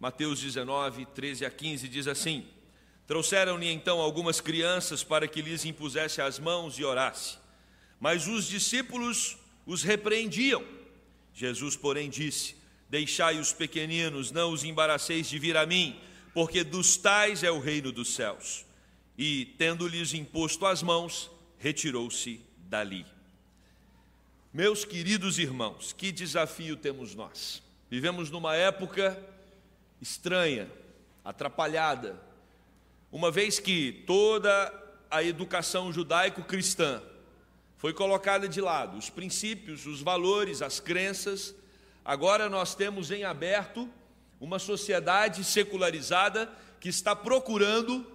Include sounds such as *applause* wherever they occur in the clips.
Mateus 19, 13 a 15 diz assim: Trouxeram-lhe então algumas crianças para que lhes impusesse as mãos e orasse. Mas os discípulos os repreendiam. Jesus, porém, disse: Deixai os pequeninos, não os embaraceis de vir a mim, porque dos tais é o reino dos céus. E, tendo-lhes imposto as mãos, retirou-se dali. Meus queridos irmãos, que desafio temos nós? Vivemos numa época estranha, atrapalhada, uma vez que toda a educação judaico-cristã foi colocada de lado, os princípios, os valores, as crenças, agora nós temos em aberto uma sociedade secularizada que está procurando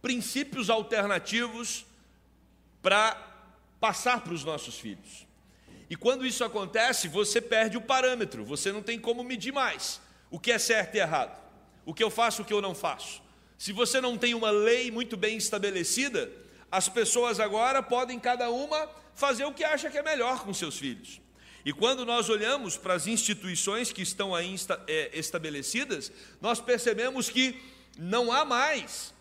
princípios alternativos para passar para os nossos filhos. E quando isso acontece, você perde o parâmetro, você não tem como medir mais o que é certo e errado, o que eu faço, o que eu não faço. Se você não tem uma lei muito bem estabelecida, as pessoas agora podem cada uma fazer o que acha que é melhor com seus filhos. E quando nós olhamos para as instituições que estão aí é, estabelecidas, nós percebemos que não há mais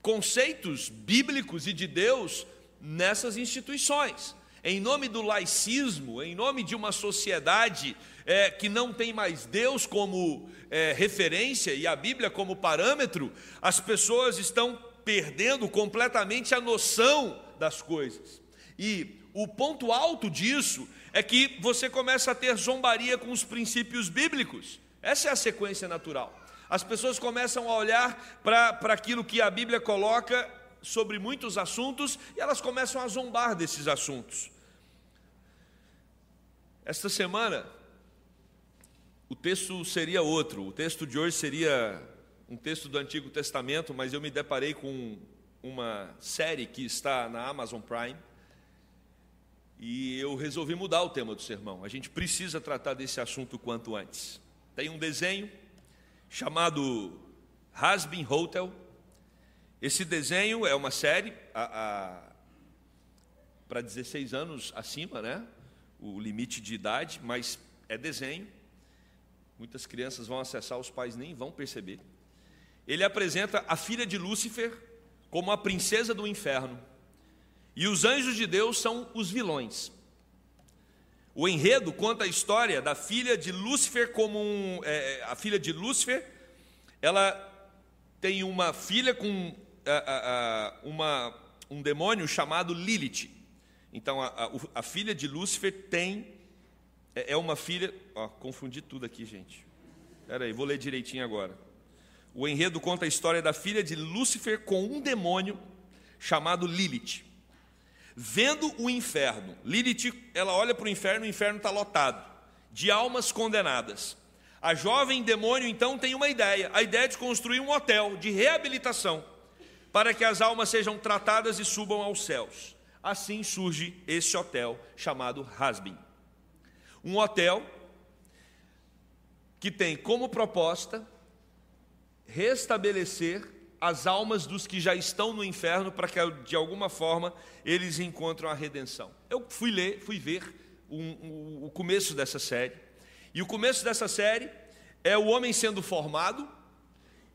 conceitos bíblicos e de Deus nessas instituições. Em nome do laicismo, em nome de uma sociedade é, que não tem mais Deus como é, referência e a Bíblia como parâmetro, as pessoas estão perdendo completamente a noção das coisas. E o ponto alto disso é que você começa a ter zombaria com os princípios bíblicos. Essa é a sequência natural. As pessoas começam a olhar para aquilo que a Bíblia coloca sobre muitos assuntos e elas começam a zombar desses assuntos. Esta semana, o texto seria outro, o texto de hoje seria um texto do Antigo Testamento, mas eu me deparei com uma série que está na Amazon Prime e eu resolvi mudar o tema do sermão. A gente precisa tratar desse assunto quanto antes. Tem um desenho chamado Hasbin Hotel. Esse desenho é uma série para 16 anos acima, né? O limite de idade, mas é desenho. Muitas crianças vão acessar, os pais nem vão perceber. Ele apresenta a filha de Lúcifer como a princesa do inferno. E os anjos de Deus são os vilões. O enredo conta a história da filha de Lúcifer como um, é, a filha de Lúcifer, ela tem uma filha com a, a, a, uma, um demônio chamado Lilith. Então, a, a, a filha de Lúcifer tem, é, é uma filha, ó, confundi tudo aqui, gente. Espera aí, vou ler direitinho agora. O enredo conta a história da filha de Lúcifer com um demônio chamado Lilith. Vendo o inferno, Lilith, ela olha para o inferno, o inferno está lotado de almas condenadas. A jovem demônio então tem uma ideia, a ideia de construir um hotel de reabilitação para que as almas sejam tratadas e subam aos céus. Assim surge esse hotel chamado Hasbin. Um hotel que tem como proposta restabelecer as almas dos que já estão no inferno para que de alguma forma eles encontrem a redenção. Eu fui ler, fui ver um, o começo dessa série. E o começo dessa série é o homem sendo formado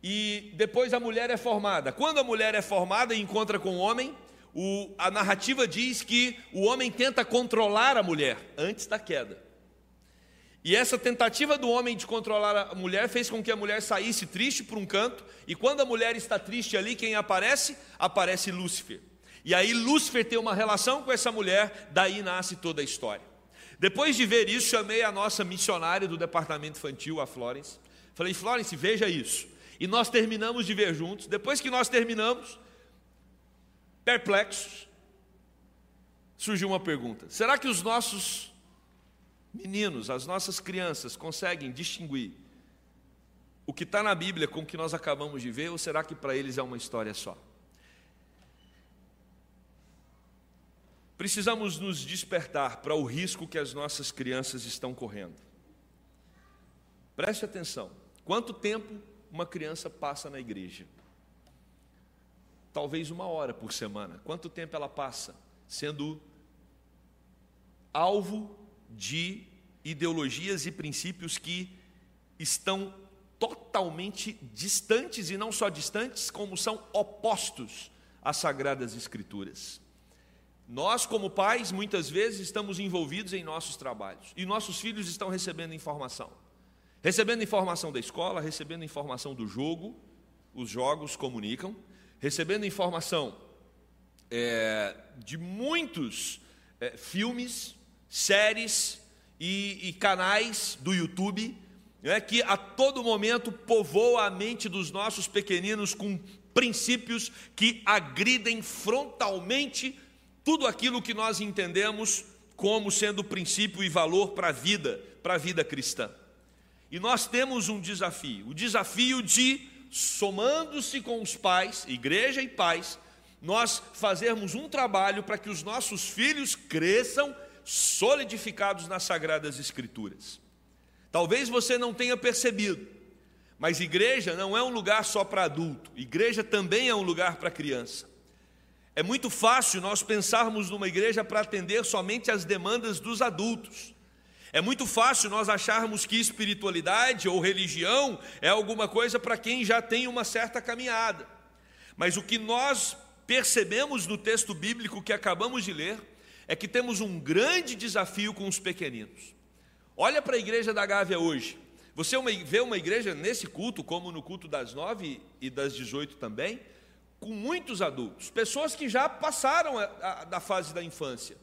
e depois a mulher é formada. Quando a mulher é formada e encontra com o homem, o, a narrativa diz que o homem tenta controlar a mulher antes da queda. E essa tentativa do homem de controlar a mulher fez com que a mulher saísse triste por um canto, e quando a mulher está triste ali, quem aparece? Aparece Lúcifer. E aí Lúcifer tem uma relação com essa mulher, daí nasce toda a história. Depois de ver isso, chamei a nossa missionária do departamento infantil, a Florence. Falei, Florence, veja isso. E nós terminamos de ver juntos. Depois que nós terminamos, perplexos, surgiu uma pergunta: será que os nossos meninos, as nossas crianças conseguem distinguir o que está na Bíblia com o que nós acabamos de ver, ou será que para eles é uma história só? Precisamos nos despertar para o risco que as nossas crianças estão correndo. Preste atenção: quanto tempo uma criança passa na igreja? Talvez uma hora por semana. Quanto tempo ela passa sendo alvo de ideologias e princípios que estão totalmente distantes, e não só distantes, como são opostos às Sagradas Escrituras. Nós, como pais, muitas vezes estamos envolvidos em nossos trabalhos e nossos filhos estão recebendo informação. Recebendo informação da escola, recebendo informação do jogo, os jogos comunicam, recebendo informação é, de muitos é, filmes, séries e, e, canais do YouTube, né, que a todo momento povoam a mente dos nossos pequeninos com princípios que agridem frontalmente tudo aquilo que nós entendemos como sendo princípio e valor para a vida, para a vida cristã. E nós temos um desafio, o desafio de, somando-se com os pais, igreja e pais, nós fazermos um trabalho para que os nossos filhos cresçam solidificados nas sagradas escrituras. Talvez você não tenha percebido, mas igreja não é um lugar só para adulto, igreja também é um lugar para criança. É muito fácil nós pensarmos numa igreja para atender somente as demandas dos adultos. É muito fácil nós acharmos que espiritualidade ou religião é alguma coisa para quem já tem uma certa caminhada. Mas o que nós percebemos no texto bíblico que acabamos de ler é que temos um grande desafio com os pequeninos. Olha para a igreja da Gávea hoje. Você vê uma igreja nesse culto, como no culto das nove e das dezoito também, com muitos adultos, pessoas que já passaram a, a, da fase da infância.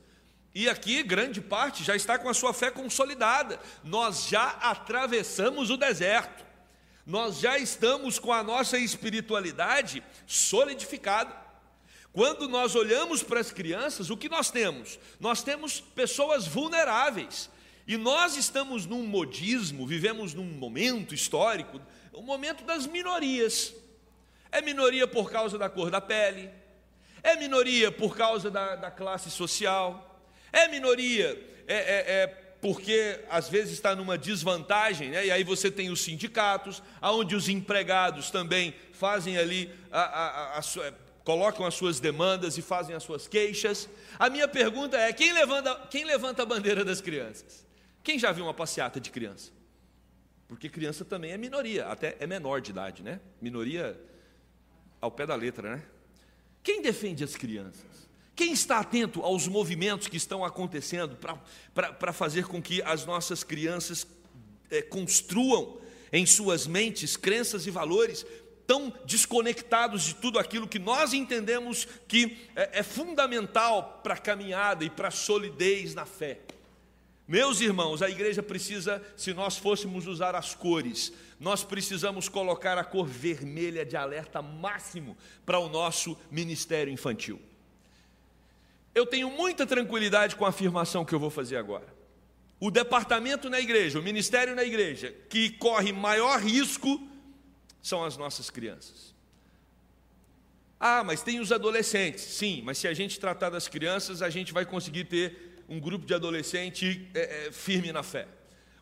E aqui, grande parte já está com a sua fé consolidada. Nós já atravessamos o deserto. Nós já estamos com a nossa espiritualidade solidificada. Quando nós olhamos para as crianças, o que nós temos? Nós temos pessoas vulneráveis. E nós estamos num modismo, vivemos num momento histórico, o um momento das minorias. É minoria por causa da cor da pele, é minoria por causa da, da classe social, é minoria é, é, é, porque às vezes está numa desvantagem, né? e aí você tem os sindicatos, onde os empregados também fazem ali, a, a, a, a, colocam as suas demandas e fazem as suas queixas. A minha pergunta é: quem levanta, quem levanta a bandeira das crianças? Quem já viu uma passeata de criança? Porque criança também é minoria, até é menor de idade, né? Minoria ao pé da letra, né? Quem defende as crianças? Quem está atento aos movimentos que estão acontecendo para fazer com que as nossas crianças é, construam em suas mentes crenças e valores tão desconectados de tudo aquilo que nós entendemos que é, é fundamental para a caminhada e para a solidez na fé? Meus irmãos, a igreja precisa, se nós fôssemos usar as cores, nós precisamos colocar a cor vermelha de alerta máximo para o nosso ministério infantil. Eu tenho muita tranquilidade com a afirmação que eu vou fazer agora. O departamento na igreja, o ministério na igreja, que corre maior risco são as nossas crianças. Ah, mas tem os adolescentes. Sim, mas se a gente tratar das crianças, a gente vai conseguir ter um grupo de adolescente é, é, firme na fé.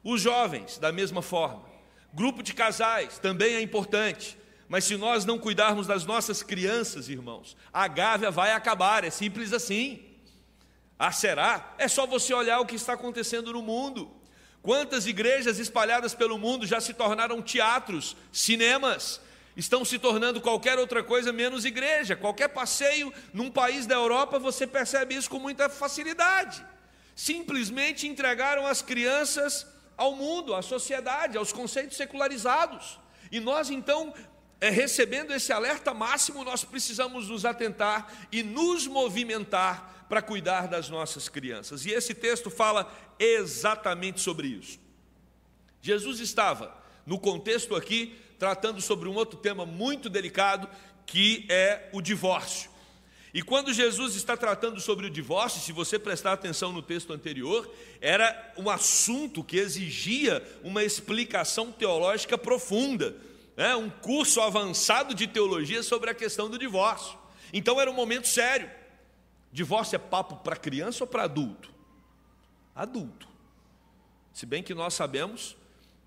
Os jovens, da mesma forma. Grupo de casais também é importante. Mas se nós não cuidarmos das nossas crianças, irmãos, a gávea vai acabar, é simples assim. Ah, será? É só você olhar o que está acontecendo no mundo. Quantas igrejas espalhadas pelo mundo já se tornaram teatros, cinemas, estão se tornando qualquer outra coisa menos igreja. Qualquer passeio num país da Europa, você percebe isso com muita facilidade simplesmente entregaram as crianças ao mundo, à sociedade, aos conceitos secularizados. E nós então, é, recebendo esse alerta máximo, nós precisamos nos atentar e nos movimentar para cuidar das nossas crianças. E esse texto fala exatamente sobre isso. Jesus estava, no contexto aqui, tratando sobre um outro tema muito delicado, que é o divórcio. E quando Jesus está tratando sobre o divórcio, se você prestar atenção no texto anterior, era um assunto que exigia uma explicação teológica profunda, né? um curso avançado de teologia sobre a questão do divórcio. Então era um momento sério. Divórcio é papo para criança ou para adulto? Adulto. Se bem que nós sabemos,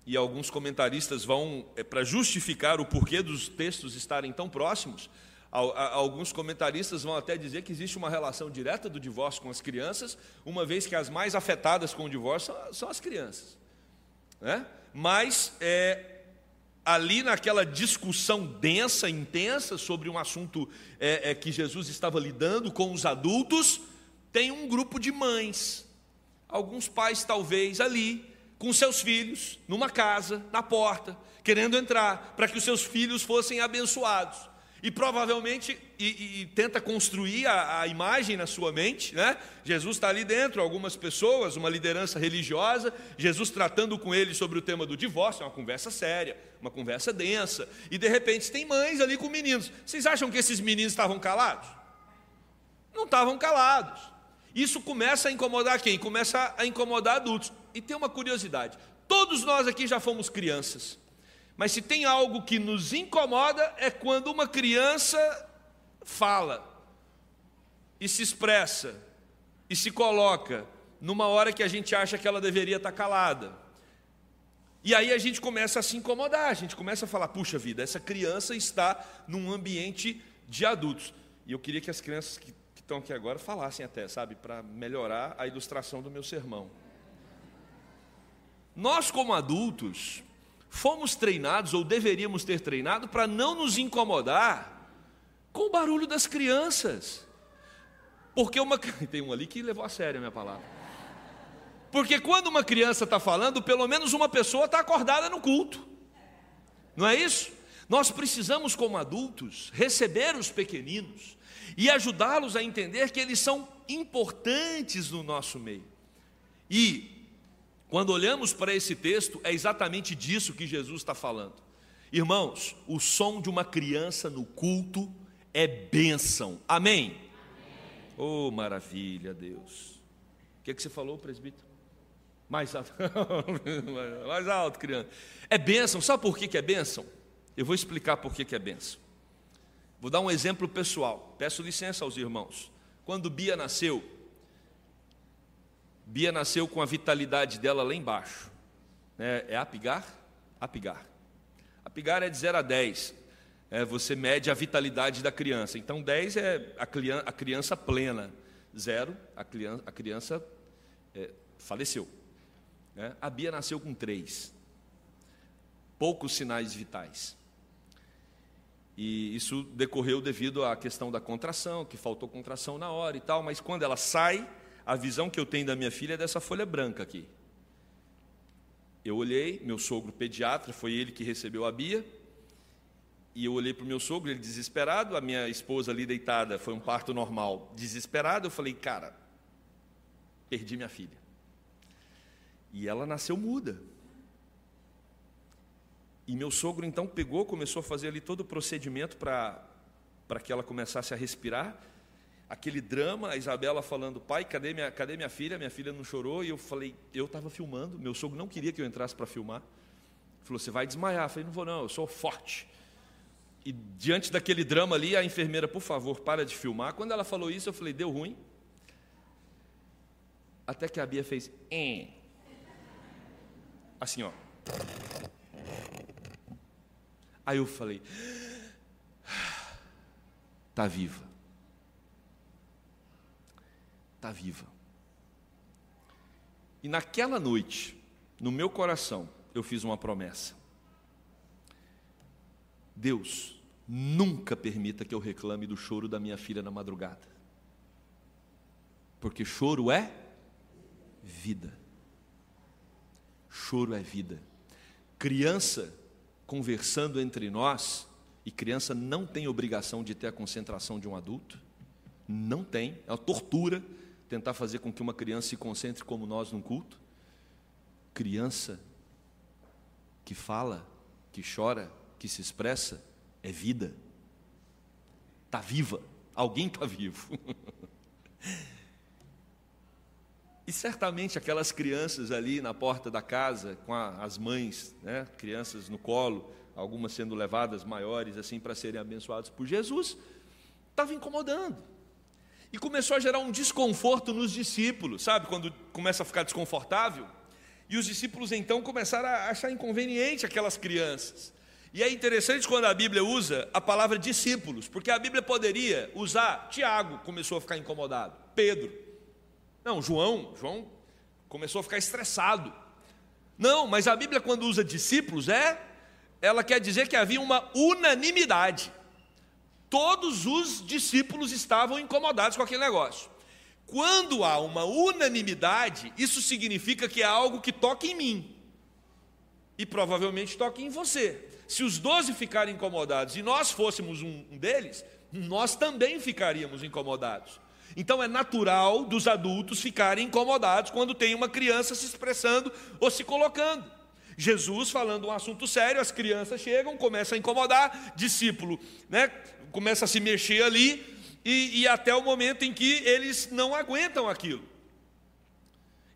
e alguns comentaristas vão, é, para justificar o porquê dos textos estarem tão próximos, Alguns comentaristas vão até dizer que existe uma relação direta do divórcio com as crianças, uma vez que as mais afetadas com o divórcio são as crianças. Né? Mas é, ali naquela discussão densa, intensa, sobre um assunto é, é, que Jesus estava lidando com os adultos, tem um grupo de mães, alguns pais talvez ali, com seus filhos, numa casa, na porta, querendo entrar, para que os seus filhos fossem abençoados e provavelmente e, e tenta construir a, a, imagem na sua mente, né? Jesus está ali dentro, algumas pessoas, uma liderança religiosa, Jesus tratando com ele sobre o tema do divórcio, é uma conversa séria, uma conversa densa, e de repente tem mães ali com meninos. Vocês acham que esses meninos estavam calados? Não estavam calados. Isso começa a incomodar quem? Começa a incomodar adultos. E tem uma curiosidade: todos nós aqui já fomos crianças. Mas se tem algo que nos incomoda é quando uma criança fala e se expressa e se coloca numa hora que a gente acha que ela deveria estar calada. E aí a gente começa a se incomodar, a gente começa a falar: puxa vida, essa criança está num ambiente de adultos. E eu queria que as crianças que, estão aqui agora falassem até, sabe, para melhorar a ilustração do meu sermão. Nós, como adultos, fomos treinados, ou deveríamos ter treinado, para não nos incomodar com o barulho das crianças. Porque uma. *laughs* Tem um ali que levou a sério a minha palavra. Porque quando uma criança está falando, pelo menos uma pessoa está acordada no culto. Não é isso? Nós precisamos, como adultos, receber os pequeninos e ajudá-los a entender que eles são importantes no nosso meio. E quando olhamos para esse texto, é exatamente disso que Jesus está falando. Irmãos, o som de uma criança no culto é bênção. Amém? Amém. Oh, maravilha, Deus. O que, é que você falou, presbítero? Mais alto. *laughs* Mais alto, criança. É bênção. Sabe por que, que é bênção? Eu vou explicar por que, que é bênção. Vou dar um exemplo pessoal. Peço licença aos irmãos. Quando Bia nasceu, Bia nasceu com a vitalidade dela lá embaixo. É, é apigar? Apigar. Apigar é de 0 a 10. É, você mede a vitalidade da criança. Então, 10 é a criança, a criança plena. 0, a criança, a criança é, faleceu. É, a Bia nasceu com 3. Poucos sinais vitais. E isso decorreu devido à questão da contração, que faltou contração na hora e tal, mas quando ela sai, a visão que eu tenho da minha filha é dessa folha branca aqui. Eu olhei, meu sogro pediatra, foi ele que recebeu a Bia, e eu olhei para o meu sogro, ele desesperado, a minha esposa ali deitada, foi um parto normal, desesperado, eu falei, cara, perdi minha filha. E ela nasceu muda. E meu sogro então pegou, começou a fazer ali todo o procedimento para que ela começasse a respirar aquele drama, a Isabela falando, pai, cadê minha, cadê minha filha? Minha filha não chorou, e eu falei, eu estava filmando, meu sogro não queria que eu entrasse para filmar. Ele falou, você vai desmaiar. Eu falei, não vou não, eu sou forte. E diante daquele drama ali, a enfermeira, por favor, para de filmar. Quando ela falou isso, eu falei, deu ruim. Até que a Bia fez. Assim, ó. Aí eu falei, está viva. Está viva. E naquela noite, no meu coração, eu fiz uma promessa. Deus, nunca permita que eu reclame do choro da minha filha na madrugada. Porque choro é vida. Choro é vida. Criança conversando entre nós, e criança não tem obrigação de ter a concentração de um adulto, não tem, é uma tortura tentar fazer com que uma criança se concentre como nós num culto? Criança que fala, que chora, que se expressa, é vida. Está viva. Alguém está vivo. *laughs* e certamente aquelas crianças ali na porta da casa, com a, as mães, né, crianças no colo, algumas sendo levadas maiores assim para serem abençoadas por Jesus, estava incomodando. E começou a gerar um desconforto nos discípulos, sabe? Quando começa a ficar desconfortável. E os discípulos então começaram a achar inconveniente aquelas crianças. E é interessante quando a Bíblia usa a palavra discípulos, porque a Bíblia poderia usar Tiago, começou a ficar incomodado, Pedro. Não, João, João começou a ficar estressado. Não, mas a Bíblia quando usa discípulos é, ela quer dizer que havia uma unanimidade. Todos os discípulos estavam incomodados com aquele negócio. Quando há uma unanimidade, isso significa que é algo que toca em mim. E provavelmente toca em você. Se os doze ficarem incomodados e nós fôssemos um deles, nós também ficaríamos incomodados. Então é natural dos adultos ficarem incomodados quando tem uma criança se expressando ou se colocando. Jesus falando um assunto sério, as crianças chegam, começam a incomodar, discípulo, né, começa a se mexer ali, e, e até o momento em que eles não aguentam aquilo.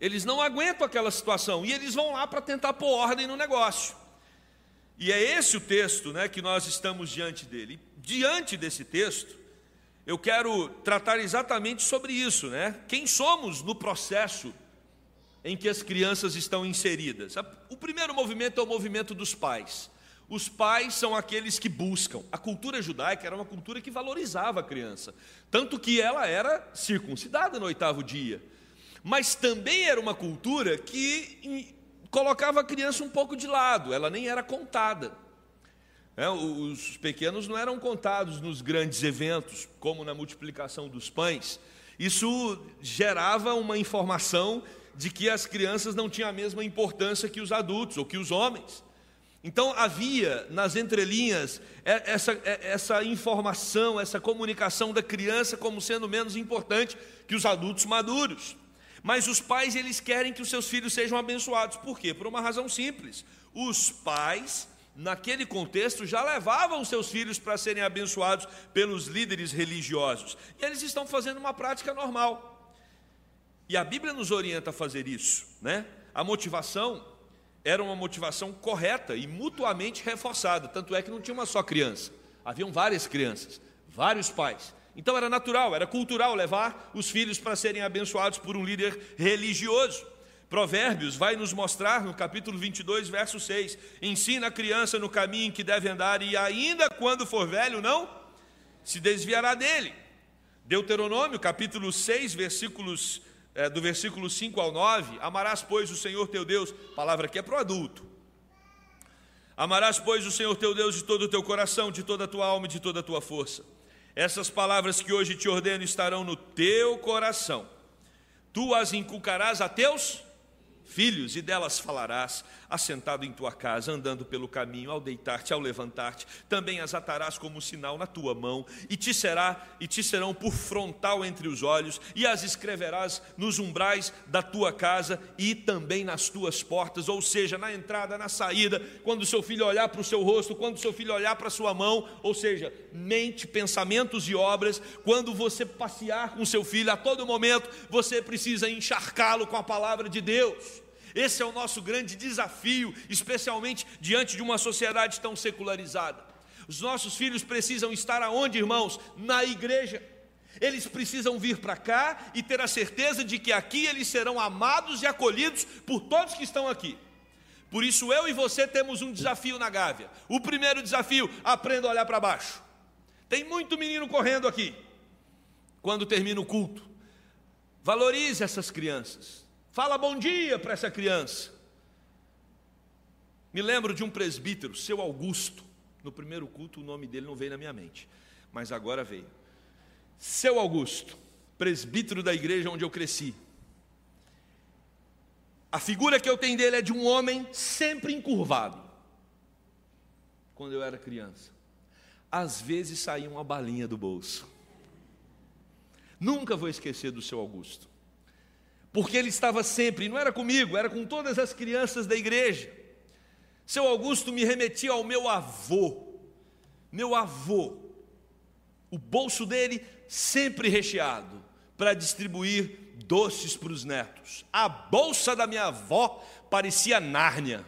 Eles não aguentam aquela situação e eles vão lá para tentar pôr ordem no negócio. E é esse o texto né, que nós estamos diante dele. Diante desse texto, eu quero tratar exatamente sobre isso, né? Quem somos no processo em que as crianças estão inseridas? O primeiro movimento é o movimento dos pais. Os pais são aqueles que buscam. A cultura judaica era uma cultura que valorizava a criança, tanto que ela era circuncidada no oitavo dia. Mas também era uma cultura que colocava a criança um pouco de lado, ela nem era contada. É, os pequenos não eram contados nos grandes eventos, como na multiplicação dos pães. Isso gerava uma informação de que as crianças não tinham a mesma importância que os adultos ou que os homens. Então havia nas entrelinhas essa, essa informação, essa comunicação da criança como sendo menos importante que os adultos maduros. Mas os pais eles querem que os seus filhos sejam abençoados. Por quê? Por uma razão simples. Os pais, naquele contexto, já levavam seus filhos para serem abençoados pelos líderes religiosos. E eles estão fazendo uma prática normal. E a Bíblia nos orienta a fazer isso, né? A motivação era uma motivação correta e mutuamente reforçada. Tanto é que não tinha uma só criança, haviam várias crianças, vários pais. Então era natural, era cultural levar os filhos para serem abençoados por um líder religioso. Provérbios vai nos mostrar no capítulo 22, verso 6: ensina a criança no caminho em que deve andar, e ainda quando for velho, não se desviará dele. Deuteronômio, capítulo 6, versículos é, do versículo 5 ao 9, amarás, pois, o Senhor teu Deus, palavra que é para o adulto. Amarás, pois, o Senhor teu Deus de todo o teu coração, de toda a tua alma e de toda a tua força. Essas palavras que hoje te ordeno estarão no teu coração. Tu as inculcarás a teus filhos, e delas falarás, assentado em tua casa, andando pelo caminho, ao deitar-te, ao levantar-te, também as atarás como sinal na tua mão, e te será e te serão por frontal entre os olhos, e as escreverás nos umbrais da tua casa e também nas tuas portas, ou seja, na entrada, na saída, quando o seu filho olhar para o seu rosto, quando o seu filho olhar para a sua mão, ou seja, mente, pensamentos e obras, quando você passear com seu filho, a todo momento você precisa encharcá-lo com a palavra de Deus. Esse é o nosso grande desafio, especialmente diante de uma sociedade tão secularizada. Os nossos filhos precisam estar aonde, irmãos? Na igreja. Eles precisam vir para cá e ter a certeza de que aqui eles serão amados e acolhidos por todos que estão aqui. Por isso eu e você temos um desafio na Gávea. O primeiro desafio, aprenda a olhar para baixo. Tem muito menino correndo aqui. Quando termina o culto, valorize essas crianças. Fala bom dia para essa criança. Me lembro de um presbítero, seu Augusto. No primeiro culto o nome dele não veio na minha mente, mas agora veio. Seu Augusto, presbítero da igreja onde eu cresci. A figura que eu tenho dele é de um homem sempre encurvado. Quando eu era criança, às vezes saía uma balinha do bolso. Nunca vou esquecer do seu Augusto porque ele estava sempre, não era comigo, era com todas as crianças da igreja. Seu Augusto me remetia ao meu avô, meu avô, o bolso dele sempre recheado para distribuir doces para os netos. A bolsa da minha avó parecia Nárnia.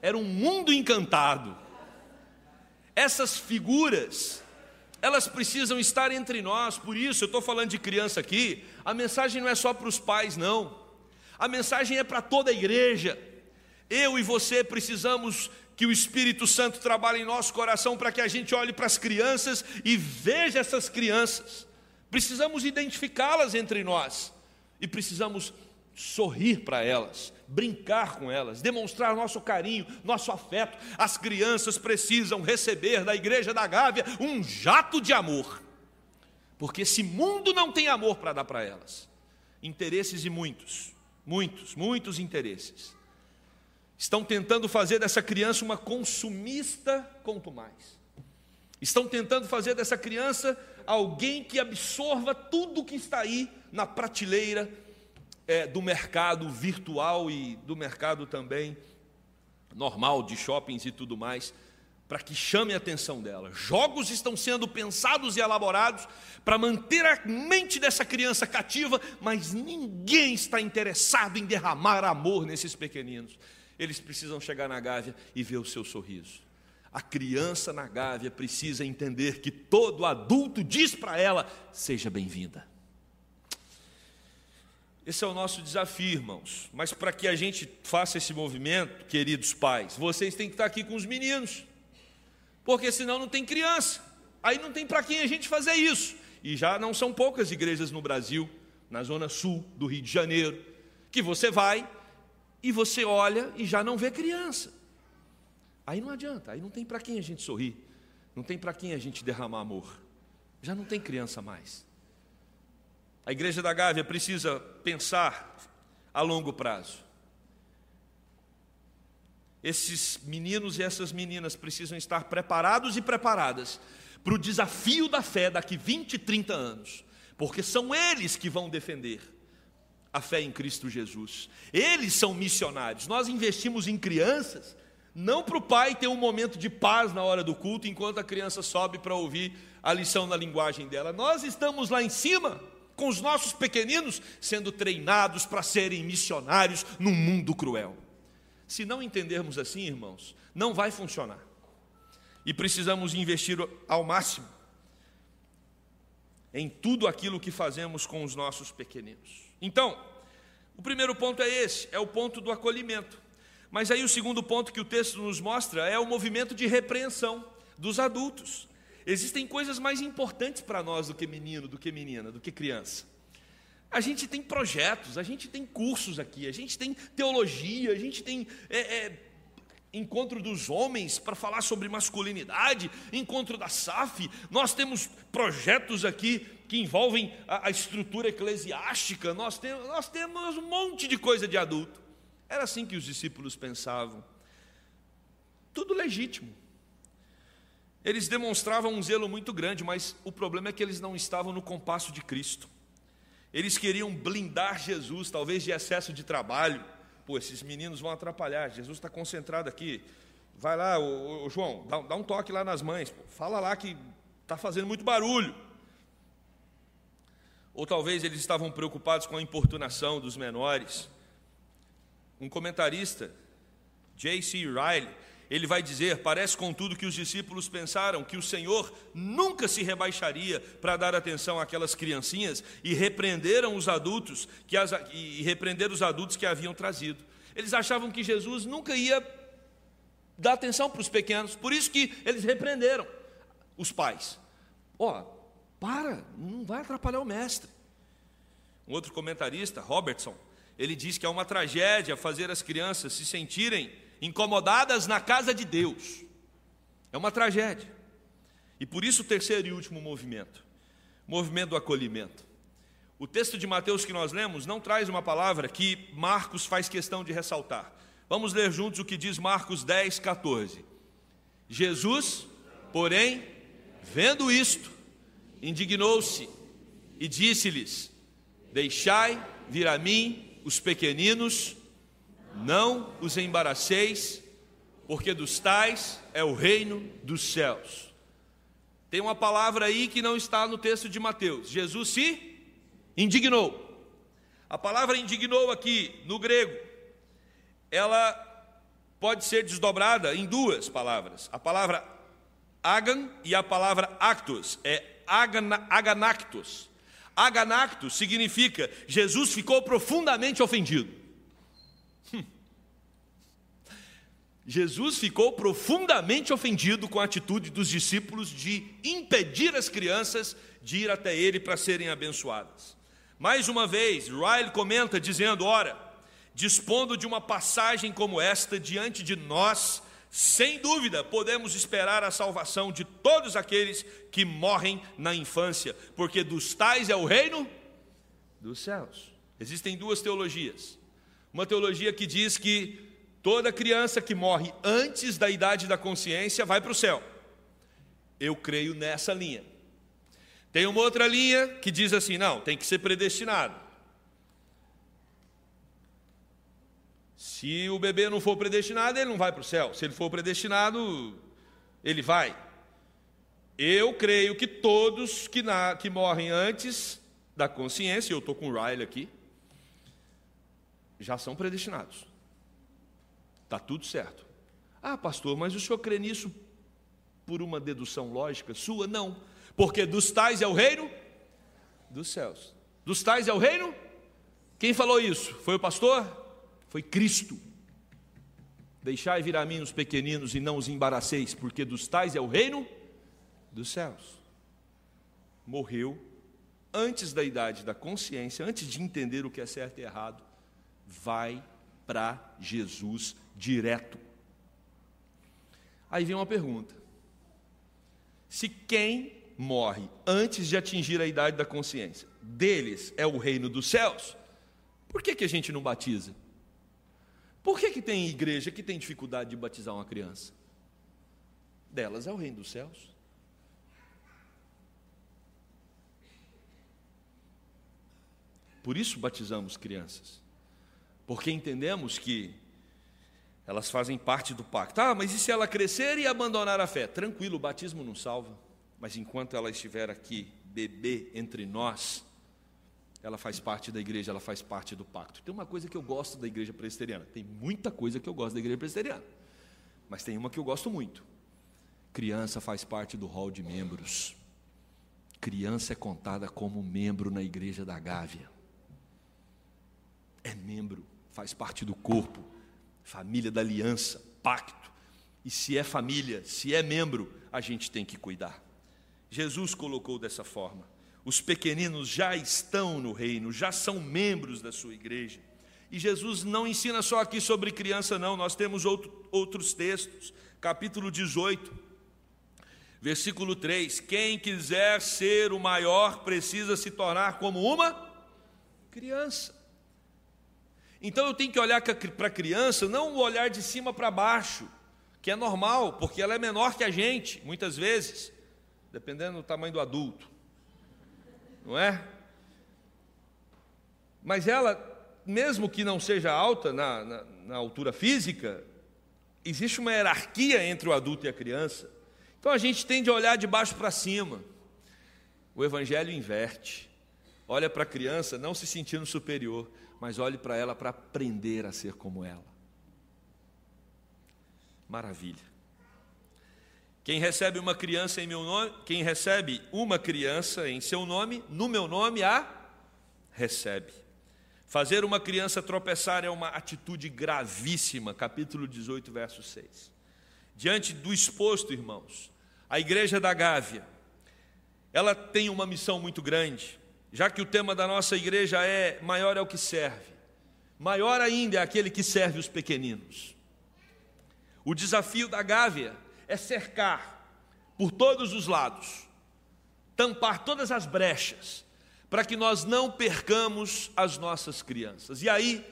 Era um mundo encantado. Essas figuras elas precisam estar entre nós, por isso eu estou falando de criança aqui. A mensagem não é só para os pais, não. A mensagem é para toda a igreja. Eu e você precisamos que o Espírito Santo trabalhe em nosso coração para que a gente olhe para as crianças e veja essas crianças. Precisamos identificá-las entre nós e precisamos sorrir para elas, brincar com elas, demonstrar nosso carinho, nosso afeto. As crianças precisam receber da igreja da Gávea um jato de amor, porque esse mundo não tem amor para dar para elas. Interesses e muitos, muitos, muitos interesses. Estão tentando fazer dessa criança uma consumista, quanto mais. Estão tentando fazer dessa criança alguém que absorva tudo que está aí na prateleira é, do mercado virtual e do mercado também normal de shoppings e tudo mais, para que chame a atenção dela. Jogos estão sendo pensados e elaborados para manter a mente dessa criança cativa, mas ninguém está interessado em derramar amor nesses pequeninos. Eles precisam chegar na Gávea e ver o seu sorriso. A criança na Gávea precisa entender que todo adulto diz para ela: seja bem-vinda. Esse é o nosso desafio, irmãos. Mas para que a gente faça esse movimento, queridos pais, vocês têm que estar aqui com os meninos. Porque senão não tem criança. Aí não tem para quem a gente fazer isso. E já não são poucas igrejas no Brasil, na zona sul do Rio de Janeiro, que você vai e você olha e já não vê criança. Aí não adianta, aí não tem para quem a gente sorrir, não tem para quem a gente derramar amor. Já não tem criança mais. A igreja da Gávea precisa pensar a longo prazo. Esses meninos e essas meninas precisam estar preparados e preparadas para o desafio da fé daqui 20, 30 anos, porque são eles que vão defender a fé em Cristo Jesus. Eles são missionários. Nós investimos em crianças, não para o pai ter um momento de paz na hora do culto, enquanto a criança sobe para ouvir a lição na linguagem dela. Nós estamos lá em cima com os nossos pequeninos sendo treinados para serem missionários num mundo cruel. Se não entendermos assim, irmãos, não vai funcionar. E precisamos investir ao máximo em tudo aquilo que fazemos com os nossos pequeninos. Então, o primeiro ponto é esse, é o ponto do acolhimento. Mas aí o segundo ponto que o texto nos mostra é o movimento de repreensão dos adultos. Existem coisas mais importantes para nós do que menino, do que menina, do que criança. A gente tem projetos, a gente tem cursos aqui, a gente tem teologia, a gente tem é, é, encontro dos homens para falar sobre masculinidade, encontro da SAF, nós temos projetos aqui que envolvem a, a estrutura eclesiástica, nós temos, nós temos um monte de coisa de adulto. Era assim que os discípulos pensavam. Tudo legítimo. Eles demonstravam um zelo muito grande, mas o problema é que eles não estavam no compasso de Cristo. Eles queriam blindar Jesus, talvez de excesso de trabalho. Pô, esses meninos vão atrapalhar. Jesus está concentrado aqui. Vai lá, ô, ô, João, dá, dá, um toque lá nas mães. Pô, fala lá que está fazendo muito barulho. Ou talvez eles estavam preocupados com a importunação dos menores. Um comentarista, J.C. Riley, ele vai dizer: Parece, contudo, que os discípulos pensaram que o Senhor nunca se rebaixaria para dar atenção àquelas criancinhas e repreenderam os adultos que as, e repreender os adultos que haviam trazido. Eles achavam que Jesus nunca ia dar atenção para os pequenos, por isso que eles repreenderam os pais. Ó, oh, para, não vai atrapalhar o mestre. Um outro comentarista, Robertson, ele diz que é uma tragédia fazer as crianças se sentirem incomodadas na casa de Deus. É uma tragédia. E por isso o terceiro e último movimento, movimento do acolhimento. O texto de Mateus que nós lemos não traz uma palavra que Marcos faz questão de ressaltar. Vamos ler juntos o que diz Marcos 10, 14. Jesus, porém, vendo isto, indignou-se e disse-lhes: Deixai vir a mim os pequeninos não os embaraceis, porque dos tais é o reino dos céus. Tem uma palavra aí que não está no texto de Mateus. Jesus se indignou. A palavra indignou aqui no grego, ela pode ser desdobrada em duas palavras. A palavra agan e a palavra actus. É aganactus. Aganactus significa Jesus ficou profundamente ofendido. Jesus ficou profundamente ofendido com a atitude dos discípulos de impedir as crianças de ir até ele para serem abençoadas. Mais uma vez, Riley comenta dizendo: Ora, dispondo de uma passagem como esta diante de nós, sem dúvida podemos esperar a salvação de todos aqueles que morrem na infância, porque dos tais é o reino dos céus. Existem duas teologias. Uma teologia que diz que toda criança que morre antes da idade da consciência vai para o céu. Eu creio nessa linha. Tem uma outra linha que diz assim: não, tem que ser predestinado. Se o bebê não for predestinado, ele não vai para o céu. Se ele for predestinado, ele vai. Eu creio que todos que, na, que morrem antes da consciência, eu estou com o Riley aqui, já são predestinados. Está tudo certo. Ah, pastor, mas o senhor crê nisso por uma dedução lógica sua? Não. Porque dos tais é o reino dos céus. Dos tais é o reino? Quem falou isso? Foi o pastor? foi Cristo. Deixai vir a mim os pequeninos e não os embaraceis, porque dos tais é o reino dos céus. Morreu antes da idade da consciência, antes de entender o que é certo e errado, vai para Jesus direto. Aí vem uma pergunta: se quem morre antes de atingir a idade da consciência, deles é o reino dos céus, por que, que a gente não batiza? Por que, que tem igreja que tem dificuldade de batizar uma criança? Delas é o reino dos céus. Por isso batizamos crianças. Porque entendemos que elas fazem parte do pacto. Ah, mas e se ela crescer e abandonar a fé? Tranquilo, o batismo não salva. Mas enquanto ela estiver aqui, bebê entre nós, ela faz parte da igreja, ela faz parte do pacto. Tem uma coisa que eu gosto da igreja presbiteriana, tem muita coisa que eu gosto da igreja presbiteriana, mas tem uma que eu gosto muito. Criança faz parte do hall de membros. Criança é contada como membro na igreja da Gávea. É membro, faz parte do corpo, família da aliança, pacto. E se é família, se é membro, a gente tem que cuidar. Jesus colocou dessa forma. Os pequeninos já estão no reino, já são membros da sua igreja. E Jesus não ensina só aqui sobre criança, não, nós temos outro, outros textos. Capítulo 18, versículo 3: Quem quiser ser o maior precisa se tornar como uma criança. Então eu tenho que olhar para a criança, não o olhar de cima para baixo, que é normal, porque ela é menor que a gente, muitas vezes, dependendo do tamanho do adulto não é? Mas ela, mesmo que não seja alta na, na, na altura física, existe uma hierarquia entre o adulto e a criança. Então a gente tende a olhar de baixo para cima. O Evangelho inverte. Olha para a criança não se sentindo superior, mas olhe para ela para aprender a ser como ela. Maravilha. Quem recebe uma criança em meu nome, quem recebe uma criança em seu nome, no meu nome a recebe. Fazer uma criança tropeçar é uma atitude gravíssima, capítulo 18, verso 6. Diante do exposto, irmãos, a igreja da Gávea, ela tem uma missão muito grande, já que o tema da nossa igreja é maior é o que serve. Maior ainda é aquele que serve os pequeninos. O desafio da Gávea é cercar por todos os lados, tampar todas as brechas, para que nós não percamos as nossas crianças. E aí,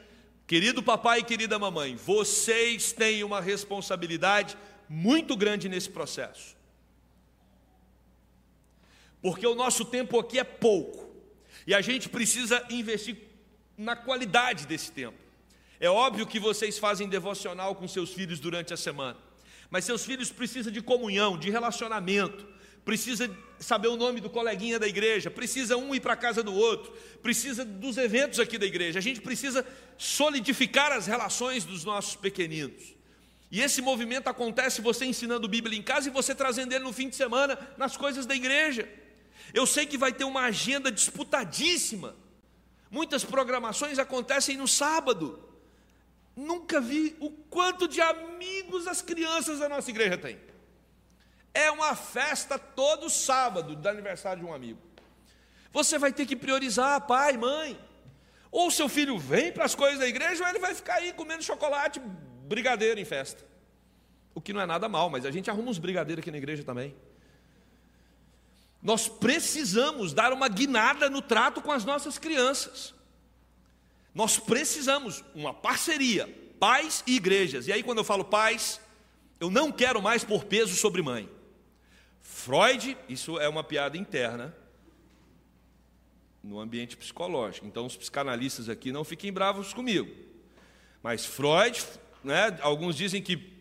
querido papai e querida mamãe, vocês têm uma responsabilidade muito grande nesse processo. Porque o nosso tempo aqui é pouco, e a gente precisa investir na qualidade desse tempo. É óbvio que vocês fazem devocional com seus filhos durante a semana. Mas seus filhos precisam de comunhão, de relacionamento, precisa saber o nome do coleguinha da igreja, precisa um ir para a casa do outro, precisa dos eventos aqui da igreja. A gente precisa solidificar as relações dos nossos pequeninos. E esse movimento acontece você ensinando Bíblia em casa e você trazendo ele no fim de semana nas coisas da igreja. Eu sei que vai ter uma agenda disputadíssima. Muitas programações acontecem no sábado. Nunca vi o quanto de amigos as crianças da nossa igreja têm. É uma festa todo sábado do aniversário de um amigo. Você vai ter que priorizar pai, mãe. Ou seu filho vem para as coisas da igreja, ou ele vai ficar aí comendo chocolate, brigadeiro em festa. O que não é nada mal, mas a gente arruma uns brigadeiros aqui na igreja também. Nós precisamos dar uma guinada no trato com as nossas crianças. Nós precisamos uma parceria, pais e igrejas. E aí, quando eu falo pais, eu não quero mais pôr peso sobre mãe. Freud, isso é uma piada interna no ambiente psicológico. Então, os psicanalistas aqui não fiquem bravos comigo. Mas Freud, né, alguns dizem que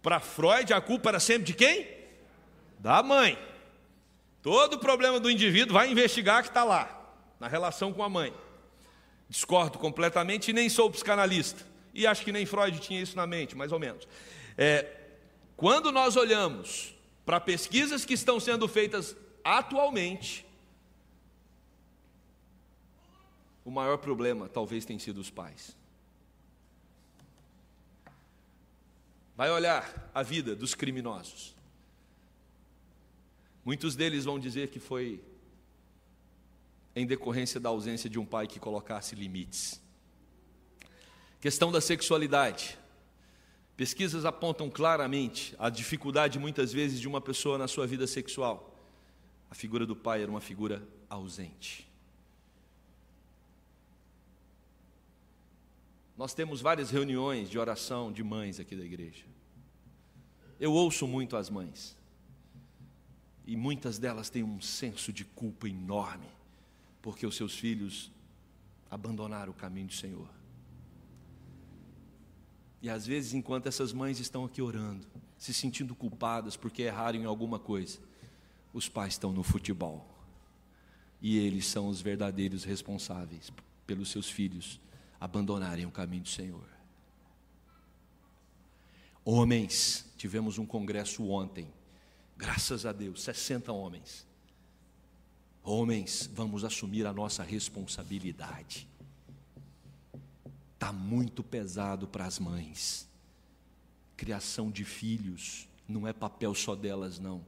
para Freud a culpa era sempre de quem? Da mãe. Todo problema do indivíduo vai investigar que está lá, na relação com a mãe. Discordo completamente e nem sou psicanalista. E acho que nem Freud tinha isso na mente, mais ou menos. É, quando nós olhamos para pesquisas que estão sendo feitas atualmente, o maior problema talvez tenha sido os pais. Vai olhar a vida dos criminosos. Muitos deles vão dizer que foi em decorrência da ausência de um pai que colocasse limites. Questão da sexualidade. Pesquisas apontam claramente a dificuldade, muitas vezes, de uma pessoa na sua vida sexual. A figura do pai era uma figura ausente. Nós temos várias reuniões de oração de mães aqui da igreja. Eu ouço muito as mães. E muitas delas têm um senso de culpa enorme, porque os seus filhos abandonaram o caminho do Senhor. E às vezes, enquanto essas mães estão aqui orando, se sentindo culpadas porque erraram em alguma coisa, os pais estão no futebol. E eles são os verdadeiros responsáveis pelos seus filhos abandonarem o caminho do Senhor. Homens, tivemos um congresso ontem Graças a Deus, 60 homens. Homens, vamos assumir a nossa responsabilidade. Está muito pesado para as mães. Criação de filhos não é papel só delas, não.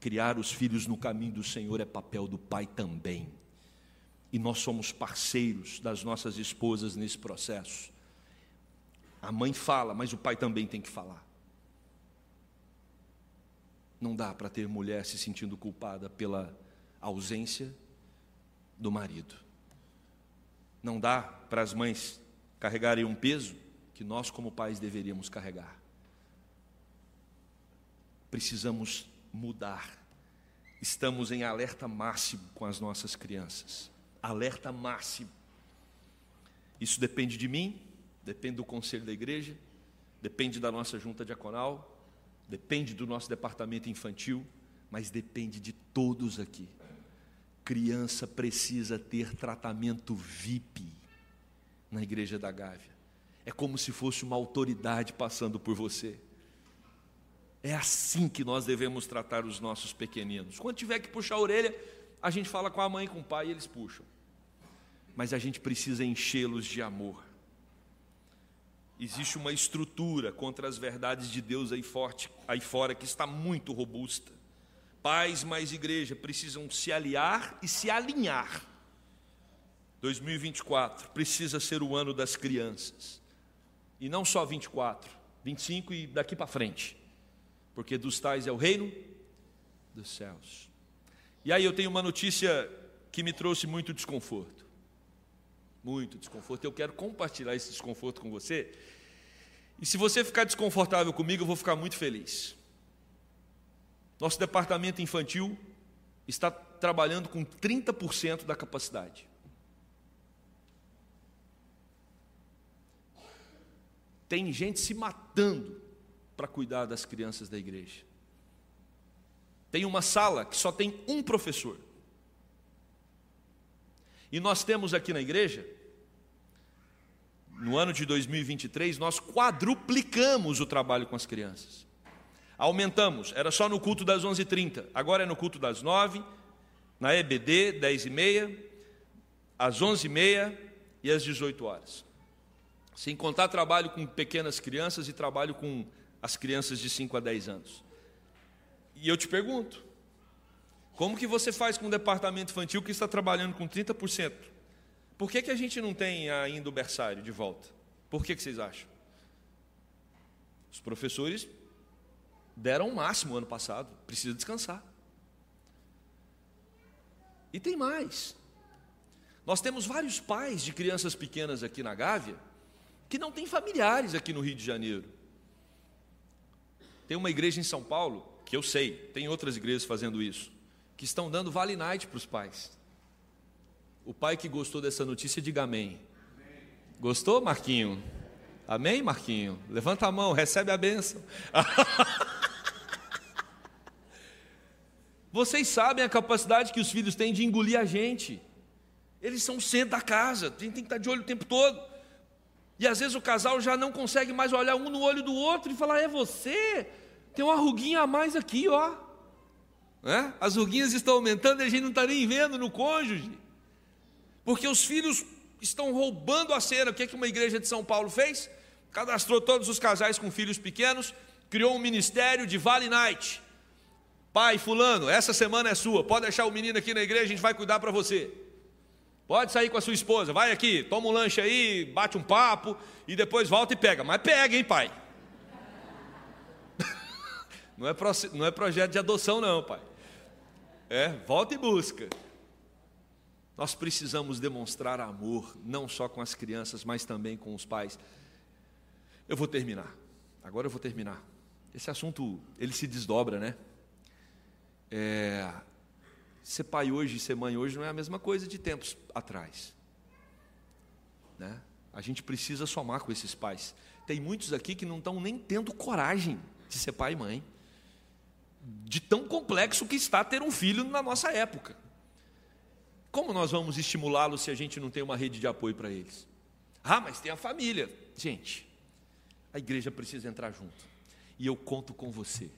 Criar os filhos no caminho do Senhor é papel do pai também. E nós somos parceiros das nossas esposas nesse processo. A mãe fala, mas o pai também tem que falar. Não dá para ter mulher se sentindo culpada pela ausência do marido. Não dá para as mães carregarem um peso que nós, como pais, deveríamos carregar. Precisamos mudar. Estamos em alerta máximo com as nossas crianças. Alerta máximo. Isso depende de mim, depende do conselho da igreja, depende da nossa junta diaconal, depende do nosso departamento infantil, mas depende de todos aqui. Criança precisa ter tratamento VIP na igreja da Gávea. É como se fosse uma autoridade passando por você. É assim que nós devemos tratar os nossos pequeninos. Quando tiver que puxar a orelha, a gente fala com a mãe com o pai e eles puxam. Mas a gente precisa enchê-los de amor existe uma estrutura contra as verdades de Deus aí forte, aí fora que está muito robusta. Pais mais igreja precisam se aliar e se alinhar. 2024 precisa ser o ano das crianças. E não só 24, 25 e daqui para frente. Porque dos tais é o reino dos céus. E aí eu tenho uma notícia que me trouxe muito desconforto. Muito desconforto. Eu quero compartilhar esse desconforto com você e se você ficar desconfortável comigo, eu vou ficar muito feliz. Nosso departamento infantil está trabalhando com 30% da capacidade. Tem gente se matando para cuidar das crianças da igreja. Tem uma sala que só tem um professor. E nós temos aqui na igreja no ano de 2023, nós quadruplicamos o trabalho com as crianças. Aumentamos, era só no culto das 11h30, agora é no culto das 9 na EBD, 10h30, às 11h30 e às 18 horas. Sem contar trabalho com pequenas crianças e trabalho com as crianças de 5 a 10 anos. E eu te pergunto, Como que você faz com um departamento infantil que está trabalhando com 30%? Por que, que a gente não tem ainda o berçário de volta? Por que, que vocês acham? Os professores deram o máximo ano passado, precisa descansar. E tem mais. Nós temos vários pais de crianças pequenas aqui na Gávea que não têm familiares aqui no Rio de Janeiro. Tem uma igreja em São Paulo, que eu sei, tem outras igrejas fazendo isso, que estão dando vale night para os pais. O pai que gostou dessa notícia, diga amém. Gostou, Marquinho? Amém, Marquinho? Levanta a mão, recebe a bênção. *laughs* Vocês sabem a capacidade que os filhos têm de engolir a gente. Eles são o centro da casa, tem, tem que estar de olho o tempo todo. E às vezes o casal já não consegue mais olhar um no olho do outro e falar: é você? Tem uma ruguinha a mais aqui, ó. É? As ruguinhas estão aumentando e a gente não está nem vendo no cônjuge. Porque os filhos estão roubando a cena. O que, é que uma igreja de São Paulo fez? Cadastrou todos os casais com filhos pequenos, criou um ministério de Vale Night. Pai, fulano, essa semana é sua, pode deixar o menino aqui na igreja, a gente vai cuidar para você. Pode sair com a sua esposa, vai aqui, toma um lanche aí, bate um papo e depois volta e pega. Mas pega, hein, pai? *laughs* Não é, pro, não é projeto de adoção, não, pai. É, volta e busca. Nós precisamos demonstrar amor, não só com as crianças, mas também com os pais. Eu vou terminar. Agora eu vou terminar. Esse assunto, ele se desdobra, né? É, ser pai hoje e ser mãe hoje não é a mesma coisa de tempos atrás. Né? A gente precisa somar com esses pais. Tem muitos aqui que não estão nem tendo coragem de ser pai e mãe. De tão complexo que está ter um filho na nossa época. Como nós vamos estimulá-los se a gente não tem uma rede de apoio para eles? Ah, mas tem a família. Gente, a igreja precisa entrar junto. E eu conto com você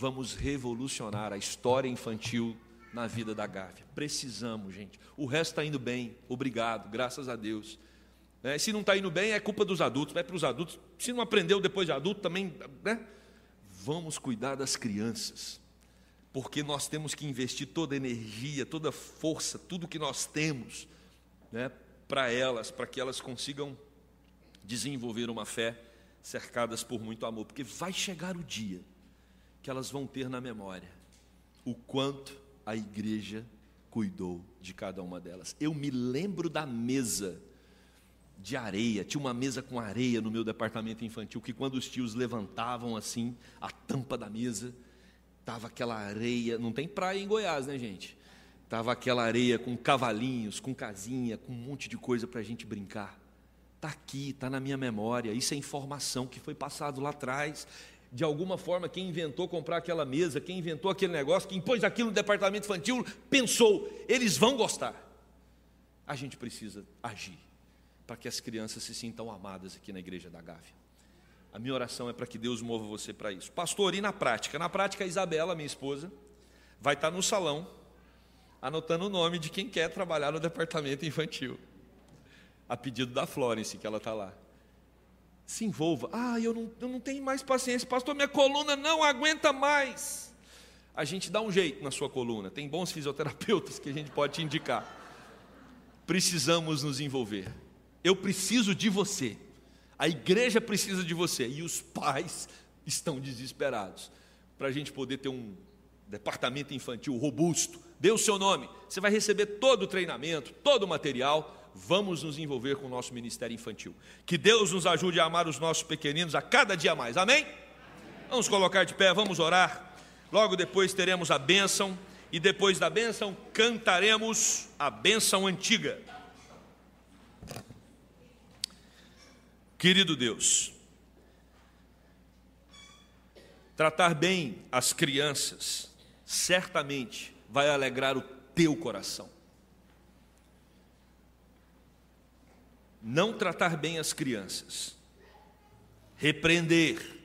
vamos revolucionar a história infantil na vida da Gávea. Precisamos, gente. O resto está indo bem, obrigado, graças a Deus. É, se não está indo bem, é culpa dos adultos, vai para os adultos. Se não aprendeu depois de adulto, também. Né? Vamos cuidar das crianças, porque nós temos que investir toda a energia, toda a força, tudo que nós temos né, para elas, para que elas consigam desenvolver uma fé cercadas por muito amor, porque vai chegar o dia que elas vão ter na memória o quanto a igreja cuidou de cada uma delas. Eu me lembro da mesa de areia, tinha uma mesa com areia no meu departamento infantil, que quando os tios levantavam assim a tampa da mesa, tava aquela areia, não tem praia em Goiás, né, gente? Tava aquela areia com cavalinhos, com casinha, com um monte de coisa para a gente brincar. Está aqui, está na minha memória. Isso é informação que foi passado lá atrás de alguma forma, quem inventou comprar aquela mesa, quem inventou aquele negócio, quem pôs aquilo no departamento infantil, pensou, eles vão gostar. A gente precisa agir para que as crianças se sintam amadas aqui na igreja da Gávea. A minha oração é para que Deus mova você para isso. Pastor, e na prática? Na prática, a Isabela, minha esposa, vai estar no salão, anotando o nome de quem quer trabalhar no departamento infantil. A pedido da Florence, que ela está lá se envolva. Ah, eu não, eu não tenho mais paciência, pastor, minha coluna não aguenta mais. A gente dá um jeito na sua coluna, tem bons fisioterapeutas que a gente pode te indicar. Precisamos nos envolver. Eu preciso de você, a igreja precisa de você, e os pais estão desesperados para a gente poder ter um departamento infantil robusto. Dê o seu nome, você vai receber todo o treinamento, todo o material vamos nos envolver com o nosso ministério infantil. Que Deus nos ajude a amar os nossos pequeninos a cada dia mais. Amém? Amém. Vamos colocar de pé, vamos orar. Logo depois teremos a bênção e depois da bênção cantaremos a bênção antiga. Querido Deus, tratar bem as crianças certamente vai alegrar o teu coração. não tratar bem as crianças, repreender,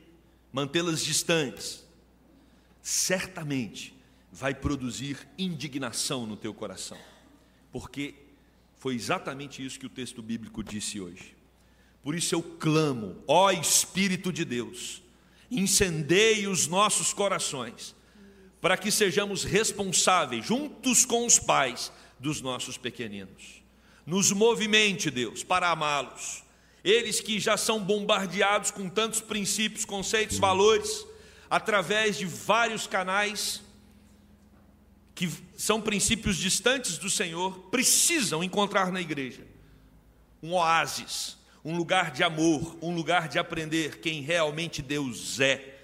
mantê-las distantes, certamente vai produzir indignação no teu coração, porque foi exatamente isso que o texto bíblico disse hoje. Por isso eu clamo, ó Espírito de Deus, incendeie os nossos corações, para que sejamos responsáveis, juntos com os pais, dos nossos pequeninos. Nos movimente, Deus, para amá-los. Eles que já são bombardeados com tantos princípios, conceitos, valores, através de vários canais, que são princípios distantes do Senhor, precisam encontrar na igreja um oásis, um lugar de amor, um lugar de aprender quem realmente Deus é,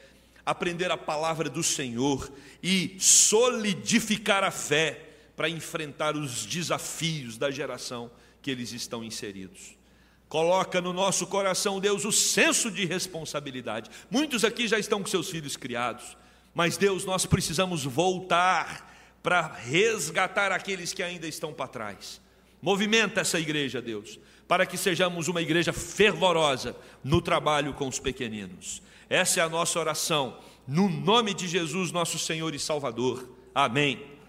aprender a palavra do Senhor e solidificar a fé para enfrentar os desafios da geração que eles estão inseridos. Coloca no nosso coração, Deus, o senso de responsabilidade. Muitos aqui já estão com seus filhos criados, mas Deus, nós precisamos voltar para resgatar aqueles que ainda estão para trás. Movimenta essa igreja, Deus, para que sejamos uma igreja fervorosa no trabalho com os pequeninos. Essa é a nossa oração, no nome de Jesus, nosso Senhor e Salvador. Amém.